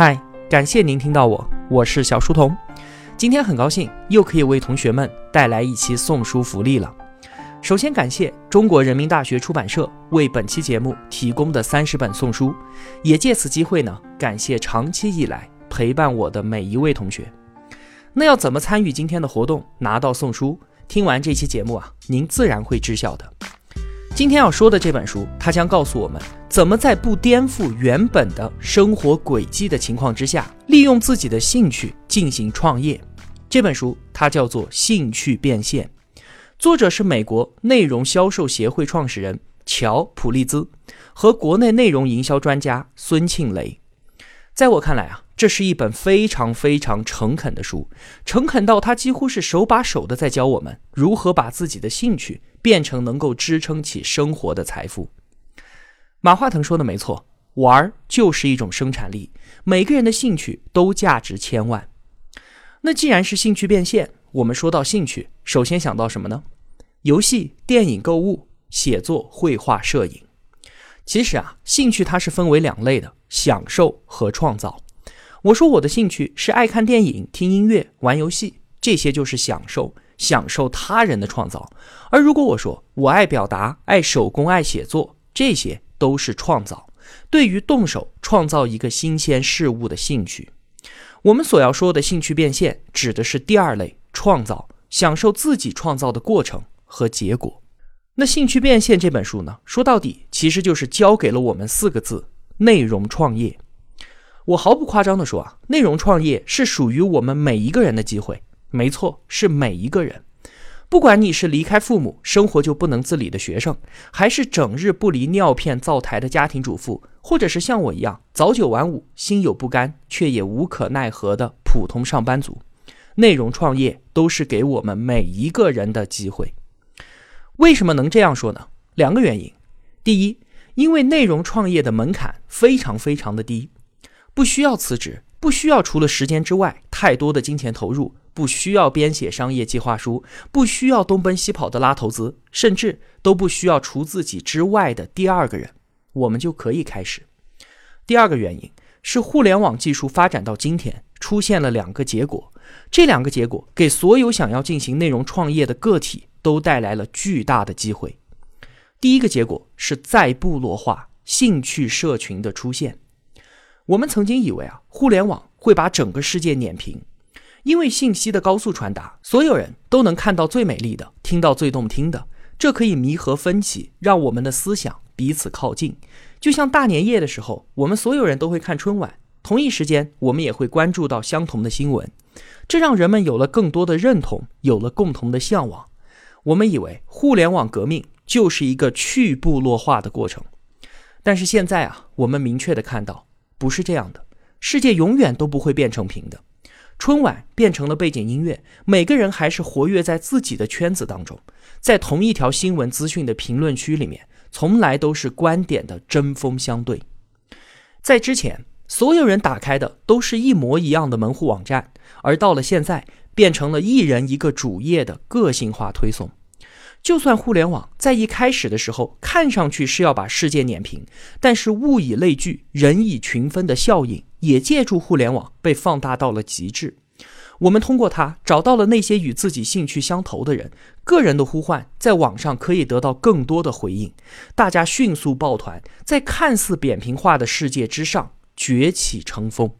嗨，感谢您听到我，我是小书童。今天很高兴又可以为同学们带来一期送书福利了。首先感谢中国人民大学出版社为本期节目提供的三十本送书，也借此机会呢，感谢长期以来陪伴我的每一位同学。那要怎么参与今天的活动，拿到送书？听完这期节目啊，您自然会知晓的。今天要说的这本书，它将告诉我们怎么在不颠覆原本的生活轨迹的情况之下，利用自己的兴趣进行创业。这本书它叫做《兴趣变现》，作者是美国内容销售协会创始人乔·普利兹和国内内容营销专家孙庆雷。在我看来啊，这是一本非常非常诚恳的书，诚恳到他几乎是手把手的在教我们如何把自己的兴趣变成能够支撑起生活的财富。马化腾说的没错，玩就是一种生产力，每个人的兴趣都价值千万。那既然是兴趣变现，我们说到兴趣，首先想到什么呢？游戏、电影、购物、写作、绘画、摄影。其实啊，兴趣它是分为两类的。享受和创造。我说我的兴趣是爱看电影、听音乐、玩游戏，这些就是享受，享受他人的创造。而如果我说我爱表达、爱手工、爱写作，这些都是创造。对于动手创造一个新鲜事物的兴趣，我们所要说的兴趣变现，指的是第二类创造，享受自己创造的过程和结果。那《兴趣变现》这本书呢，说到底其实就是教给了我们四个字。内容创业，我毫不夸张地说啊，内容创业是属于我们每一个人的机会。没错，是每一个人。不管你是离开父母，生活就不能自理的学生，还是整日不离尿片灶台的家庭主妇，或者是像我一样早九晚五、心有不甘却也无可奈何的普通上班族，内容创业都是给我们每一个人的机会。为什么能这样说呢？两个原因。第一。因为内容创业的门槛非常非常的低，不需要辞职，不需要除了时间之外太多的金钱投入，不需要编写商业计划书，不需要东奔西跑的拉投资，甚至都不需要除自己之外的第二个人，我们就可以开始。第二个原因是互联网技术发展到今天，出现了两个结果，这两个结果给所有想要进行内容创业的个体都带来了巨大的机会。第一个结果是再部落化兴趣社群的出现。我们曾经以为啊，互联网会把整个世界碾平，因为信息的高速传达，所有人都能看到最美丽的，听到最动听的，这可以弥合分歧，让我们的思想彼此靠近。就像大年夜的时候，我们所有人都会看春晚，同一时间我们也会关注到相同的新闻，这让人们有了更多的认同，有了共同的向往。我们以为互联网革命。就是一个去部落化的过程，但是现在啊，我们明确的看到不是这样的，世界永远都不会变成平的。春晚变成了背景音乐，每个人还是活跃在自己的圈子当中，在同一条新闻资讯的评论区里面，从来都是观点的针锋相对。在之前，所有人打开的都是一模一样的门户网站，而到了现在，变成了一人一个主页的个性化推送。就算互联网在一开始的时候看上去是要把世界碾平，但是物以类聚，人以群分的效应也借助互联网被放大到了极致。我们通过它找到了那些与自己兴趣相投的人，个人的呼唤在网上可以得到更多的回应，大家迅速抱团，在看似扁平化的世界之上崛起成风，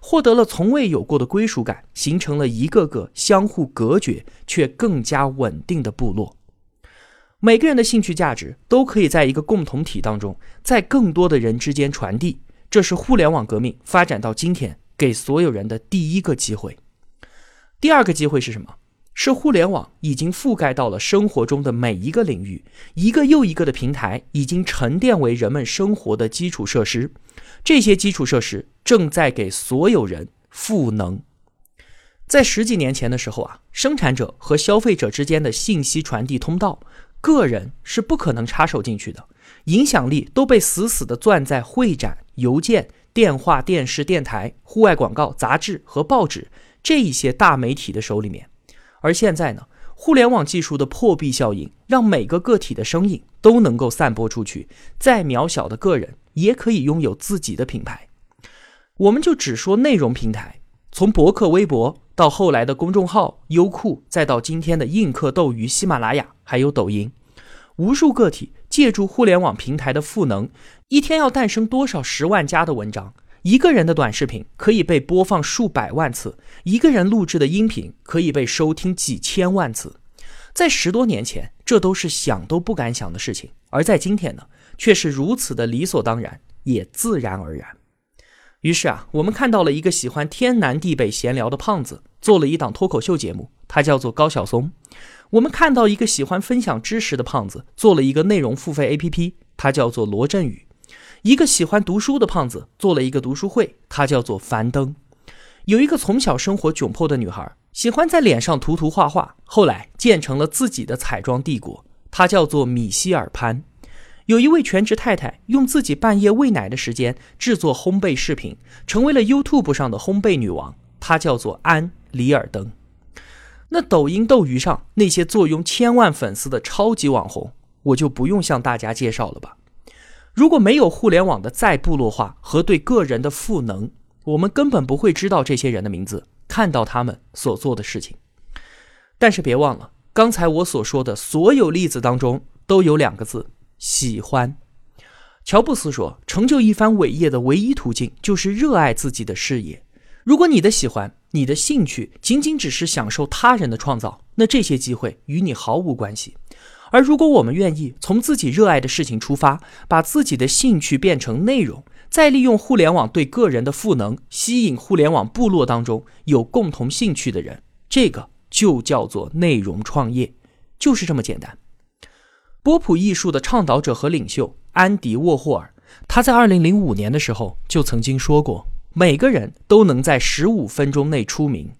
获得了从未有过的归属感，形成了一个个相互隔绝却更加稳定的部落。每个人的兴趣价值都可以在一个共同体当中，在更多的人之间传递。这是互联网革命发展到今天给所有人的第一个机会。第二个机会是什么？是互联网已经覆盖到了生活中的每一个领域，一个又一个的平台已经沉淀为人们生活的基础设施。这些基础设施正在给所有人赋能。在十几年前的时候啊，生产者和消费者之间的信息传递通道。个人是不可能插手进去的，影响力都被死死地攥在会展、邮件、电话、电视、电台、户外广告、杂志和报纸这一些大媒体的手里面。而现在呢，互联网技术的破壁效应，让每个个体的声音都能够散播出去，再渺小的个人也可以拥有自己的品牌。我们就只说内容平台，从博客、微博到后来的公众号、优酷，再到今天的映客、斗鱼、喜马拉雅，还有抖音，无数个体借助互联网平台的赋能，一天要诞生多少十万加的文章？一个人的短视频可以被播放数百万次，一个人录制的音频可以被收听几千万次。在十多年前，这都是想都不敢想的事情；而在今天呢，却是如此的理所当然，也自然而然。于是啊，我们看到了一个喜欢天南地北闲聊的胖子，做了一档脱口秀节目，他叫做高晓松；我们看到一个喜欢分享知识的胖子，做了一个内容付费 APP，他叫做罗振宇；一个喜欢读书的胖子，做了一个读书会，他叫做樊登；有一个从小生活窘迫的女孩，喜欢在脸上涂涂画画，后来建成了自己的彩妆帝国，她叫做米歇尔潘。有一位全职太太，用自己半夜喂奶的时间制作烘焙视频，成为了 YouTube 上的烘焙女王。她叫做安·里尔登。那抖音、斗鱼上那些坐拥千万粉丝的超级网红，我就不用向大家介绍了吧。如果没有互联网的再部落化和对个人的赋能，我们根本不会知道这些人的名字，看到他们所做的事情。但是别忘了，刚才我所说的所有例子当中都有两个字。喜欢，乔布斯说：“成就一番伟业的唯一途径就是热爱自己的事业。如果你的喜欢、你的兴趣仅仅只是享受他人的创造，那这些机会与你毫无关系。而如果我们愿意从自己热爱的事情出发，把自己的兴趣变成内容，再利用互联网对个人的赋能，吸引互联网部落当中有共同兴趣的人，这个就叫做内容创业，就是这么简单。”波普艺术的倡导者和领袖安迪沃霍尔，他在二零零五年的时候就曾经说过：“每个人都能在十五分钟内出名。”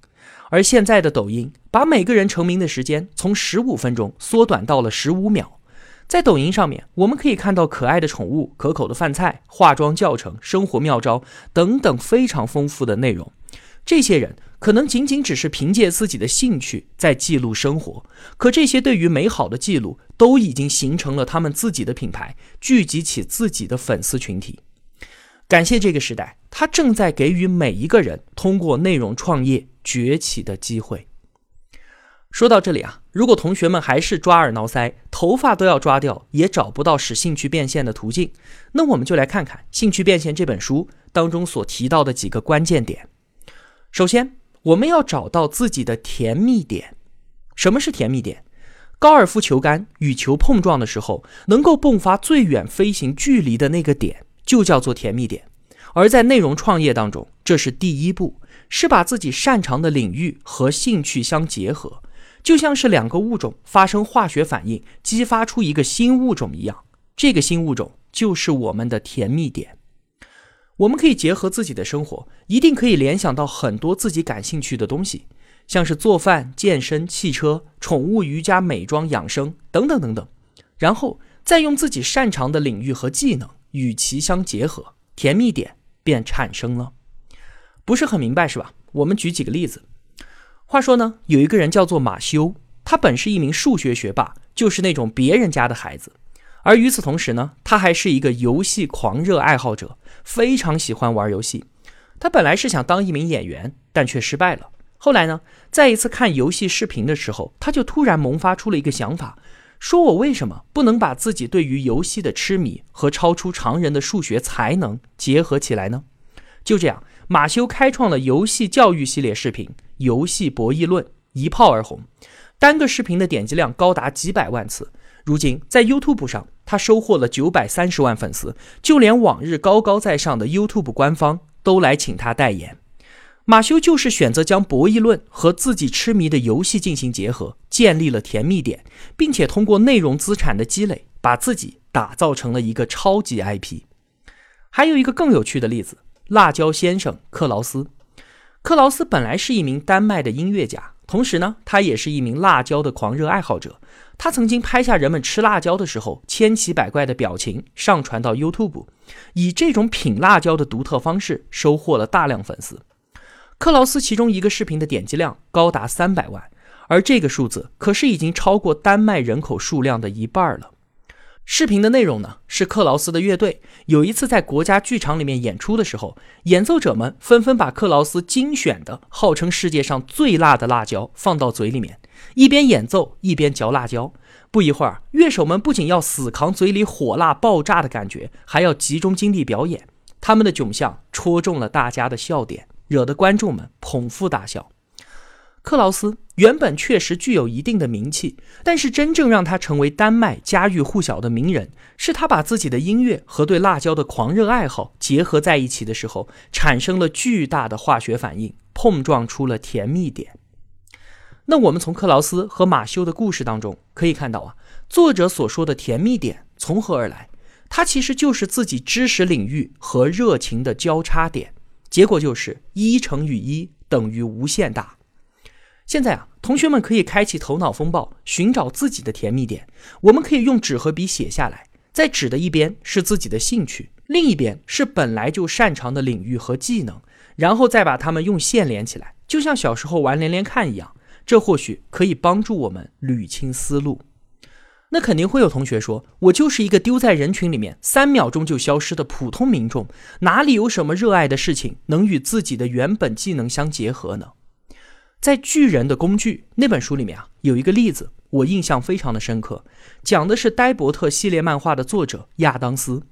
而现在的抖音把每个人成名的时间从十五分钟缩短到了十五秒。在抖音上面，我们可以看到可爱的宠物、可口的饭菜、化妆教程、生活妙招等等非常丰富的内容。这些人。可能仅仅只是凭借自己的兴趣在记录生活，可这些对于美好的记录都已经形成了他们自己的品牌，聚集起自己的粉丝群体。感谢这个时代，他正在给予每一个人通过内容创业崛起的机会。说到这里啊，如果同学们还是抓耳挠腮，头发都要抓掉，也找不到使兴趣变现的途径，那我们就来看看《兴趣变现》这本书当中所提到的几个关键点。首先，我们要找到自己的甜蜜点。什么是甜蜜点？高尔夫球杆与球碰撞的时候，能够迸发最远飞行距离的那个点，就叫做甜蜜点。而在内容创业当中，这是第一步，是把自己擅长的领域和兴趣相结合，就像是两个物种发生化学反应，激发出一个新物种一样。这个新物种就是我们的甜蜜点。我们可以结合自己的生活，一定可以联想到很多自己感兴趣的东西，像是做饭、健身、汽车、宠物、瑜伽、美妆、养生等等等等，然后再用自己擅长的领域和技能与其相结合，甜蜜点便产生了。不是很明白是吧？我们举几个例子。话说呢，有一个人叫做马修，他本是一名数学学霸，就是那种别人家的孩子。而与此同时呢，他还是一个游戏狂热爱好者，非常喜欢玩游戏。他本来是想当一名演员，但却失败了。后来呢，在一次看游戏视频的时候，他就突然萌发出了一个想法，说我为什么不能把自己对于游戏的痴迷和超出常人的数学才能结合起来呢？就这样，马修开创了游戏教育系列视频《游戏博弈论》，一炮而红，单个视频的点击量高达几百万次。如今在 YouTube 上，他收获了九百三十万粉丝，就连往日高高在上的 YouTube 官方都来请他代言。马修就是选择将博弈论和自己痴迷的游戏进行结合，建立了甜蜜点，并且通过内容资产的积累，把自己打造成了一个超级 IP。还有一个更有趣的例子，辣椒先生克劳斯。克劳斯本来是一名丹麦的音乐家，同时呢，他也是一名辣椒的狂热爱好者。他曾经拍下人们吃辣椒的时候千奇百怪的表情，上传到 YouTube，以这种品辣椒的独特方式收获了大量粉丝。克劳斯其中一个视频的点击量高达三百万，而这个数字可是已经超过丹麦人口数量的一半了。视频的内容呢，是克劳斯的乐队有一次在国家剧场里面演出的时候，演奏者们纷纷把克劳斯精选的号称世界上最辣的辣椒放到嘴里面，一边演奏一边嚼辣椒。不一会儿，乐手们不仅要死扛嘴里火辣爆炸的感觉，还要集中精力表演。他们的窘相戳中了大家的笑点，惹得观众们捧腹大笑。克劳斯原本确实具有一定的名气，但是真正让他成为丹麦家喻户晓的名人，是他把自己的音乐和对辣椒的狂热爱好结合在一起的时候，产生了巨大的化学反应，碰撞出了甜蜜点。那我们从克劳斯和马修的故事当中可以看到啊，作者所说的甜蜜点从何而来？它其实就是自己知识领域和热情的交叉点，结果就是一乘以一等于无限大。现在啊，同学们可以开启头脑风暴，寻找自己的甜蜜点。我们可以用纸和笔写下来，在纸的一边是自己的兴趣，另一边是本来就擅长的领域和技能，然后再把它们用线连起来，就像小时候玩连连看一样。这或许可以帮助我们捋清思路。那肯定会有同学说，我就是一个丢在人群里面三秒钟就消失的普通民众，哪里有什么热爱的事情能与自己的原本技能相结合呢？在《巨人的工具》那本书里面啊，有一个例子，我印象非常的深刻，讲的是呆伯特系列漫画的作者亚当斯，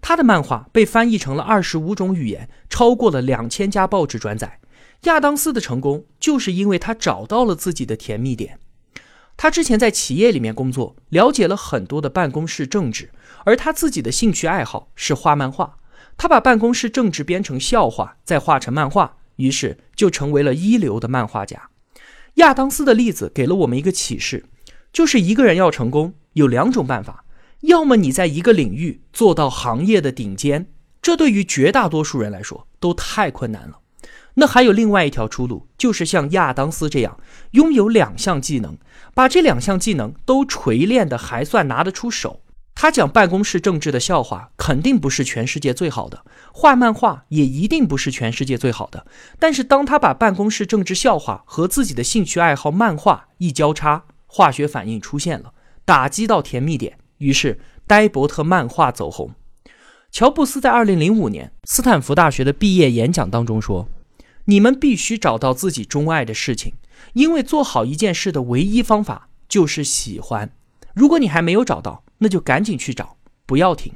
他的漫画被翻译成了二十五种语言，超过了两千家报纸转载。亚当斯的成功就是因为他找到了自己的甜蜜点。他之前在企业里面工作，了解了很多的办公室政治，而他自己的兴趣爱好是画漫画，他把办公室政治编成笑话，再画成漫画。于是就成为了一流的漫画家。亚当斯的例子给了我们一个启示，就是一个人要成功有两种办法：要么你在一个领域做到行业的顶尖，这对于绝大多数人来说都太困难了；那还有另外一条出路，就是像亚当斯这样拥有两项技能，把这两项技能都锤炼的还算拿得出手。他讲办公室政治的笑话，肯定不是全世界最好的；画漫画也一定不是全世界最好的。但是，当他把办公室政治笑话和自己的兴趣爱好漫画一交叉，化学反应出现了，打击到甜蜜点，于是呆伯特漫画走红。乔布斯在二零零五年斯坦福大学的毕业演讲当中说：“你们必须找到自己钟爱的事情，因为做好一件事的唯一方法就是喜欢。如果你还没有找到，”那就赶紧去找，不要停。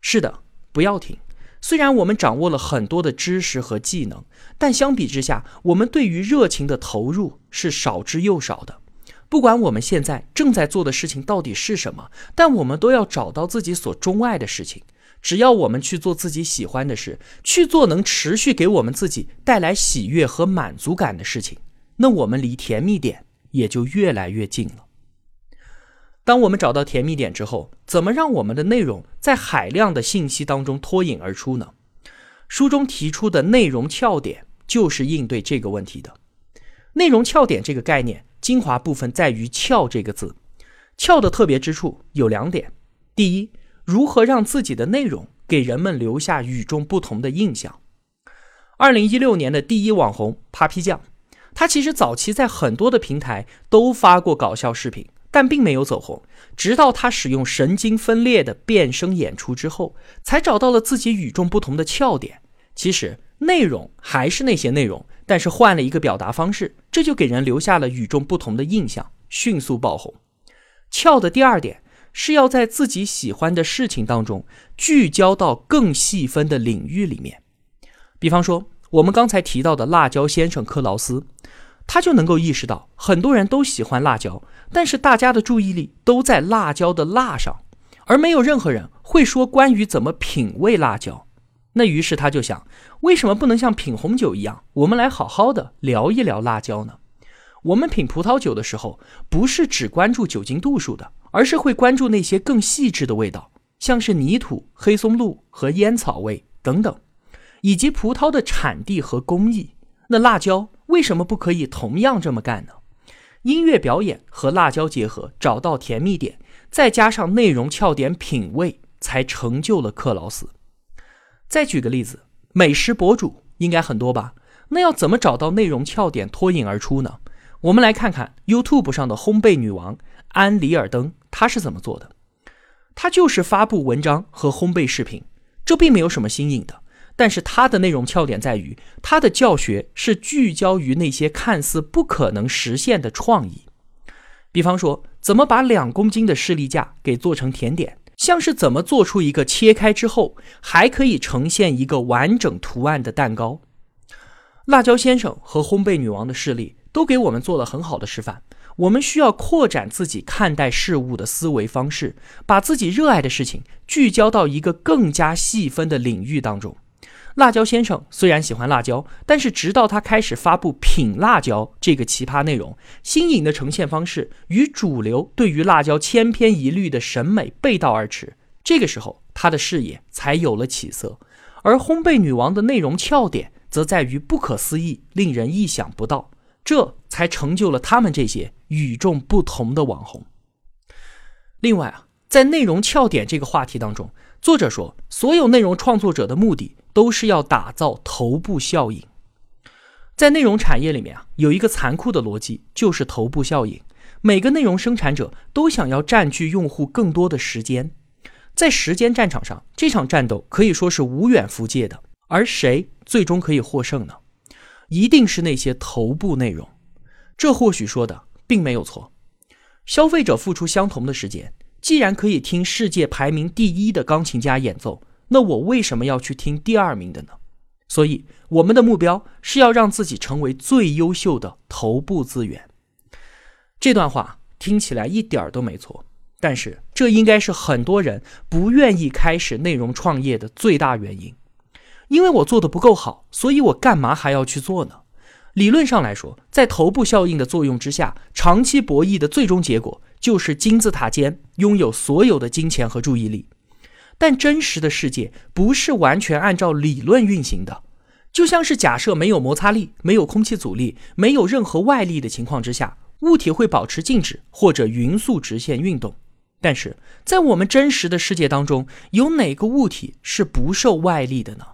是的，不要停。虽然我们掌握了很多的知识和技能，但相比之下，我们对于热情的投入是少之又少的。不管我们现在正在做的事情到底是什么，但我们都要找到自己所钟爱的事情。只要我们去做自己喜欢的事，去做能持续给我们自己带来喜悦和满足感的事情，那我们离甜蜜点也就越来越近了。当我们找到甜蜜点之后，怎么让我们的内容在海量的信息当中脱颖而出呢？书中提出的内容翘点就是应对这个问题的。内容翘点这个概念，精华部分在于“翘”这个字。翘的特别之处有两点：第一，如何让自己的内容给人们留下与众不同的印象。二零一六年的第一网红 Papi 酱，他其实早期在很多的平台都发过搞笑视频。但并没有走红，直到他使用神经分裂的变声演出之后，才找到了自己与众不同的窍点。其实内容还是那些内容，但是换了一个表达方式，这就给人留下了与众不同的印象，迅速爆红。窍的第二点是要在自己喜欢的事情当中聚焦到更细分的领域里面。比方说，我们刚才提到的辣椒先生克劳斯。他就能够意识到，很多人都喜欢辣椒，但是大家的注意力都在辣椒的辣上，而没有任何人会说关于怎么品味辣椒。那于是他就想，为什么不能像品红酒一样，我们来好好的聊一聊辣椒呢？我们品葡萄酒的时候，不是只关注酒精度数的，而是会关注那些更细致的味道，像是泥土、黑松露和烟草味等等，以及葡萄的产地和工艺。那辣椒。为什么不可以同样这么干呢？音乐表演和辣椒结合，找到甜蜜点，再加上内容俏点品味，才成就了克劳斯。再举个例子，美食博主应该很多吧？那要怎么找到内容俏点脱颖而出呢？我们来看看 YouTube 上的烘焙女王安里尔登，他是怎么做的？他就是发布文章和烘焙视频，这并没有什么新颖的。但是他的内容翘点在于，他的教学是聚焦于那些看似不可能实现的创意，比方说怎么把两公斤的士力架给做成甜点，像是怎么做出一个切开之后还可以呈现一个完整图案的蛋糕。辣椒先生和烘焙女王的事例都给我们做了很好的示范。我们需要扩展自己看待事物的思维方式，把自己热爱的事情聚焦到一个更加细分的领域当中。辣椒先生虽然喜欢辣椒，但是直到他开始发布品辣椒这个奇葩内容，新颖的呈现方式与主流对于辣椒千篇一律的审美背道而驰，这个时候他的视野才有了起色。而烘焙女王的内容俏点则在于不可思议，令人意想不到，这才成就了他们这些与众不同的网红。另外啊，在内容俏点这个话题当中，作者说，所有内容创作者的目的。都是要打造头部效应，在内容产业里面啊，有一个残酷的逻辑，就是头部效应。每个内容生产者都想要占据用户更多的时间，在时间战场上，这场战斗可以说是无远弗届的。而谁最终可以获胜呢？一定是那些头部内容。这或许说的并没有错。消费者付出相同的时间，既然可以听世界排名第一的钢琴家演奏。那我为什么要去听第二名的呢？所以我们的目标是要让自己成为最优秀的头部资源。这段话听起来一点都没错，但是这应该是很多人不愿意开始内容创业的最大原因。因为我做的不够好，所以我干嘛还要去做呢？理论上来说，在头部效应的作用之下，长期博弈的最终结果就是金字塔尖拥有所有的金钱和注意力。但真实的世界不是完全按照理论运行的，就像是假设没有摩擦力、没有空气阻力、没有任何外力的情况之下，物体会保持静止或者匀速直线运动。但是在我们真实的世界当中，有哪个物体是不受外力的呢？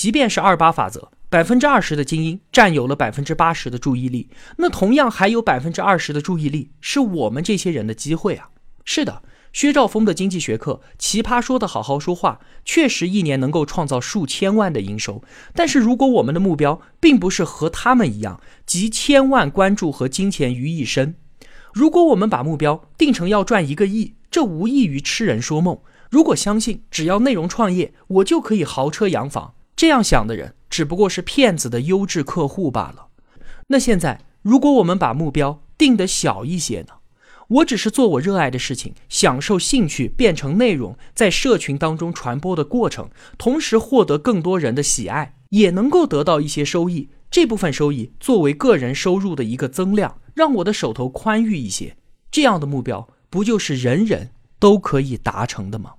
即便是二八法则，百分之二十的精英占有了百分之八十的注意力，那同样还有百分之二十的注意力是我们这些人的机会啊！是的。薛兆丰的经济学课，奇葩说的好好说话，确实一年能够创造数千万的营收。但是，如果我们的目标并不是和他们一样集千万关注和金钱于一身，如果我们把目标定成要赚一个亿，这无异于痴人说梦。如果相信只要内容创业，我就可以豪车洋房，这样想的人只不过是骗子的优质客户罢了。那现在，如果我们把目标定得小一些呢？我只是做我热爱的事情，享受兴趣变成内容，在社群当中传播的过程，同时获得更多人的喜爱，也能够得到一些收益。这部分收益作为个人收入的一个增量，让我的手头宽裕一些。这样的目标，不就是人人都可以达成的吗？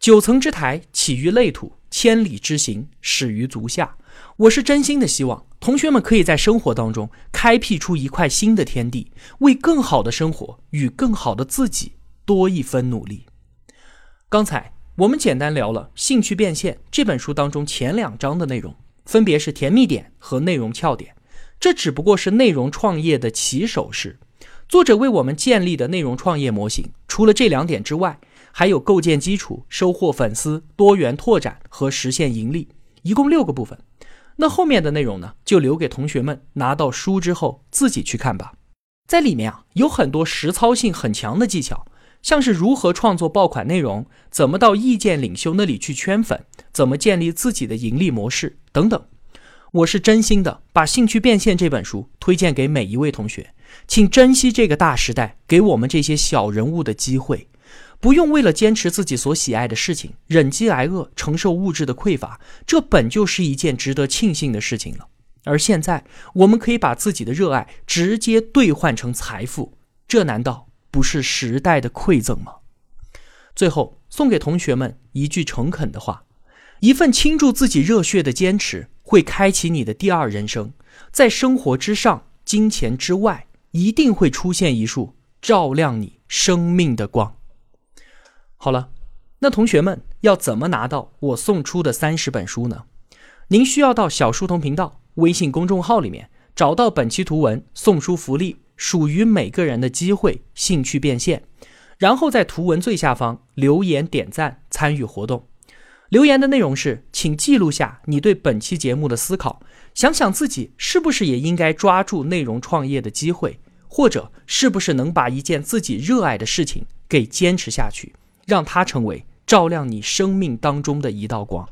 九层之台起于累土，千里之行始于足下。我是真心的希望同学们可以在生活当中开辟出一块新的天地，为更好的生活与更好的自己多一分努力。刚才我们简单聊了《兴趣变现》这本书当中前两章的内容，分别是甜蜜点和内容翘点。这只不过是内容创业的起手式。作者为我们建立的内容创业模型，除了这两点之外，还有构建基础、收获粉丝、多元拓展和实现盈利，一共六个部分。那后面的内容呢，就留给同学们拿到书之后自己去看吧。在里面啊，有很多实操性很强的技巧，像是如何创作爆款内容，怎么到意见领袖那里去圈粉，怎么建立自己的盈利模式等等。我是真心的把《兴趣变现》这本书推荐给每一位同学，请珍惜这个大时代给我们这些小人物的机会。不用为了坚持自己所喜爱的事情，忍饥挨饿，承受物质的匮乏，这本就是一件值得庆幸的事情了。而现在，我们可以把自己的热爱直接兑换成财富，这难道不是时代的馈赠吗？最后，送给同学们一句诚恳的话：一份倾注自己热血的坚持，会开启你的第二人生。在生活之上，金钱之外，一定会出现一束照亮你生命的光。好了，那同学们要怎么拿到我送出的三十本书呢？您需要到小书童频道微信公众号里面找到本期图文送书福利，属于每个人的机会，兴趣变现。然后在图文最下方留言点赞参与活动。留言的内容是，请记录下你对本期节目的思考，想想自己是不是也应该抓住内容创业的机会，或者是不是能把一件自己热爱的事情给坚持下去，让它成为照亮你生命当中的一道光。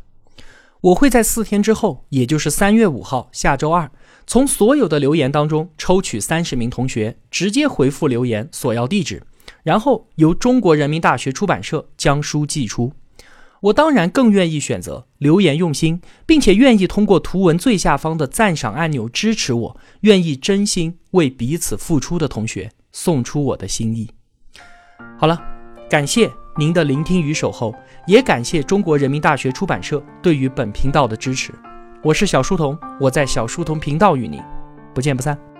我会在四天之后，也就是三月五号下周二，从所有的留言当中抽取三十名同学，直接回复留言索要地址，然后由中国人民大学出版社将书寄出。我当然更愿意选择留言用心，并且愿意通过图文最下方的赞赏按钮支持我，愿意真心为彼此付出的同学送出我的心意。好了，感谢您的聆听与守候，也感谢中国人民大学出版社对于本频道的支持。我是小书童，我在小书童频道与您不见不散。